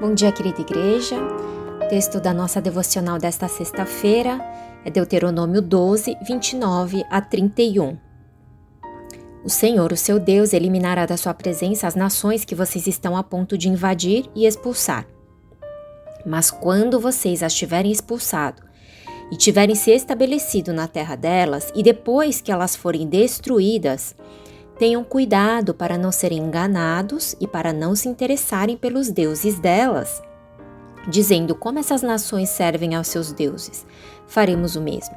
Bom dia, querida igreja. O texto da nossa devocional desta sexta-feira é Deuteronômio 12, 29 a 31. O Senhor, o seu Deus, eliminará da sua presença as nações que vocês estão a ponto de invadir e expulsar. Mas quando vocês as tiverem expulsado e tiverem se estabelecido na terra delas, e depois que elas forem destruídas, Tenham cuidado para não serem enganados e para não se interessarem pelos deuses delas, dizendo como essas nações servem aos seus deuses. Faremos o mesmo.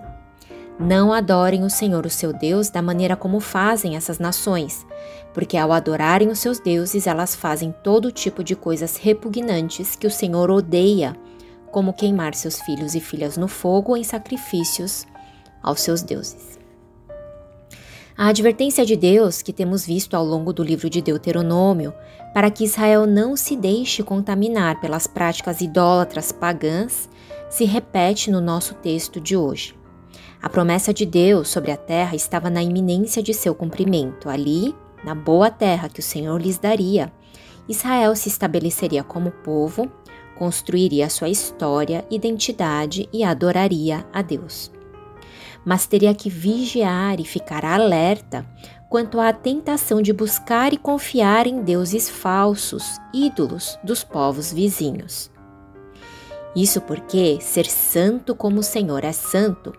Não adorem o Senhor, o seu Deus, da maneira como fazem essas nações, porque ao adorarem os seus deuses, elas fazem todo tipo de coisas repugnantes que o Senhor odeia, como queimar seus filhos e filhas no fogo em sacrifícios aos seus deuses. A advertência de Deus que temos visto ao longo do livro de Deuteronômio para que Israel não se deixe contaminar pelas práticas idólatras pagãs se repete no nosso texto de hoje. A promessa de Deus sobre a terra estava na iminência de seu cumprimento. Ali, na boa terra que o Senhor lhes daria, Israel se estabeleceria como povo, construiria sua história, identidade e adoraria a Deus mas teria que vigiar e ficar alerta quanto à tentação de buscar e confiar em deuses falsos, ídolos dos povos vizinhos. Isso porque ser santo como o Senhor é santo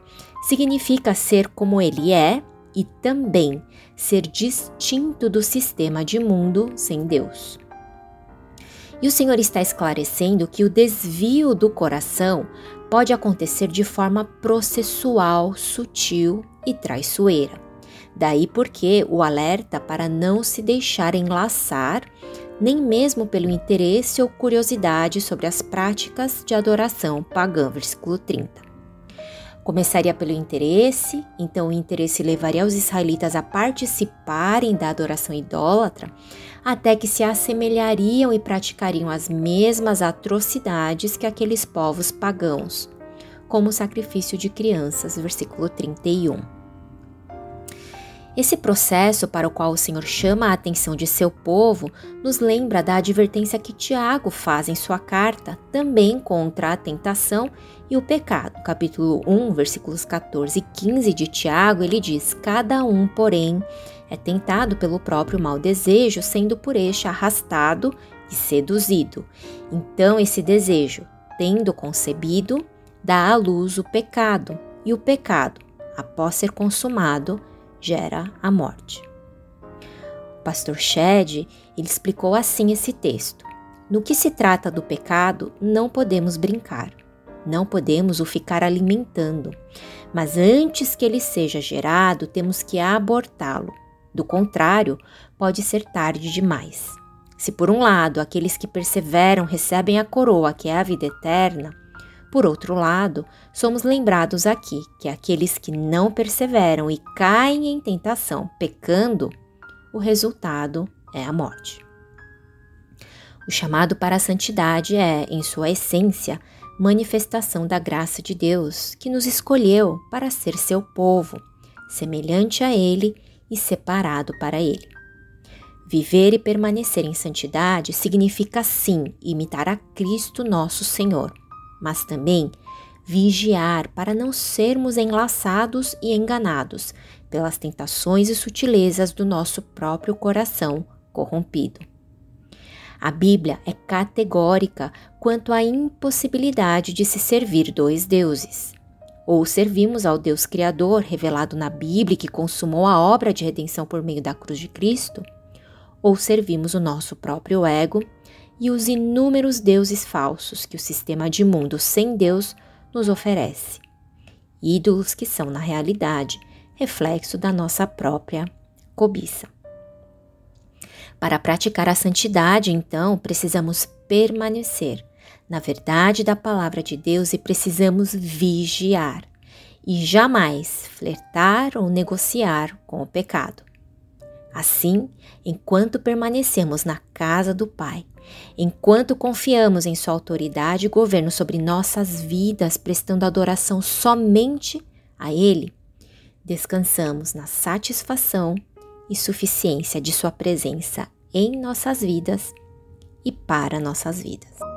significa ser como Ele é e também ser distinto do sistema de mundo sem Deus. E o Senhor está esclarecendo que o desvio do coração pode acontecer de forma processual, sutil e traiçoeira. Daí porque o alerta para não se deixar enlaçar, nem mesmo pelo interesse ou curiosidade sobre as práticas de adoração pagã, versículo 30. Começaria pelo interesse, então o interesse levaria os israelitas a participarem da adoração idólatra, até que se assemelhariam e praticariam as mesmas atrocidades que aqueles povos pagãos, como o sacrifício de crianças, versículo 31. Esse processo para o qual o Senhor chama a atenção de seu povo nos lembra da advertência que Tiago faz em sua carta, também contra a tentação e o pecado. Capítulo 1, versículos 14 e 15 de Tiago, ele diz: Cada um, porém, é tentado pelo próprio mau desejo, sendo por este arrastado e seduzido. Então, esse desejo, tendo concebido, dá à luz o pecado, e o pecado, após ser consumado, gera a morte. O pastor Shed ele explicou assim esse texto: No que se trata do pecado, não podemos brincar, não podemos o ficar alimentando, mas antes que ele seja gerado, temos que abortá-lo. Do contrário, pode ser tarde demais. Se por um lado aqueles que perseveram recebem a coroa que é a vida eterna, por outro lado, somos lembrados aqui que aqueles que não perseveram e caem em tentação, pecando, o resultado é a morte. O chamado para a santidade é, em sua essência, manifestação da graça de Deus, que nos escolheu para ser seu povo, semelhante a Ele e separado para Ele. Viver e permanecer em santidade significa, sim, imitar a Cristo nosso Senhor mas também vigiar para não sermos enlaçados e enganados pelas tentações e sutilezas do nosso próprio coração corrompido. A Bíblia é categórica quanto à impossibilidade de se servir dois deuses. Ou servimos ao Deus Criador revelado na Bíblia que consumou a obra de redenção por meio da cruz de Cristo, ou servimos o nosso próprio ego e os inúmeros deuses falsos que o sistema de mundo sem Deus nos oferece. Ídolos que são, na realidade, reflexo da nossa própria cobiça. Para praticar a santidade, então, precisamos permanecer na verdade da palavra de Deus e precisamos vigiar e jamais flertar ou negociar com o pecado. Assim, enquanto permanecemos na casa do Pai, enquanto confiamos em Sua autoridade e governo sobre nossas vidas, prestando adoração somente a Ele, descansamos na satisfação e suficiência de Sua presença em nossas vidas e para nossas vidas.